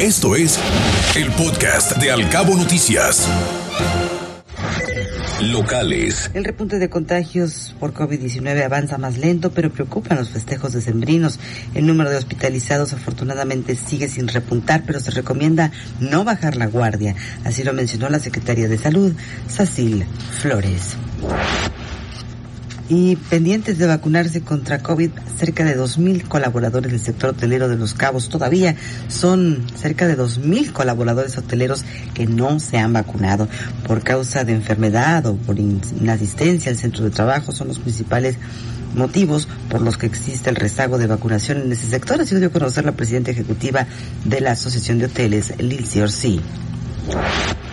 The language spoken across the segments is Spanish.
Esto es el podcast de Alcabo Noticias. Locales. El repunte de contagios por COVID-19 avanza más lento, pero preocupan los festejos decembrinos. El número de hospitalizados afortunadamente sigue sin repuntar, pero se recomienda no bajar la guardia. Así lo mencionó la secretaria de Salud, Sacil Flores y pendientes de vacunarse contra COVID, cerca de 2.000 colaboradores del sector hotelero de Los Cabos. Todavía son cerca de 2.000 colaboradores hoteleros que no se han vacunado por causa de enfermedad o por inasistencia al centro de trabajo. Son los principales motivos por los que existe el rezago de vacunación en ese sector. Así lo dio a conocer la presidenta ejecutiva de la Asociación de Hoteles, Lilcy Orsi.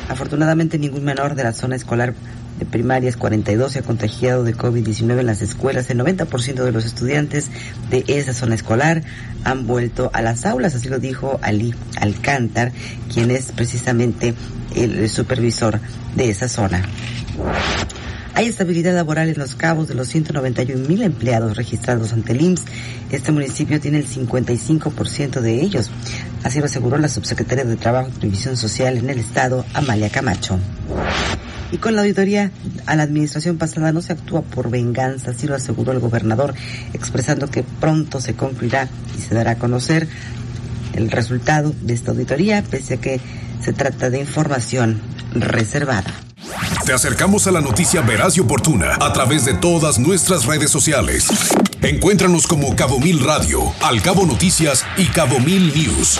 Afortunadamente ningún menor de la zona escolar de primarias 42 se ha contagiado de COVID-19 en las escuelas. El 90% de los estudiantes de esa zona escolar han vuelto a las aulas, así lo dijo Ali Alcántar, quien es precisamente el supervisor de esa zona. Hay estabilidad laboral en los cabos de los 191 mil empleados registrados ante el IMSS. Este municipio tiene el 55% de ellos. Así lo aseguró la subsecretaria de Trabajo y Previsión Social en el Estado, Amalia Camacho. Y con la auditoría a la administración pasada no se actúa por venganza, así lo aseguró el gobernador, expresando que pronto se concluirá y se dará a conocer el resultado de esta auditoría, pese a que se trata de información reservada. Te acercamos a la noticia veraz y oportuna a través de todas nuestras redes sociales. Encuéntranos como Cabo Mil Radio, Al Cabo Noticias y Cabo Mil News.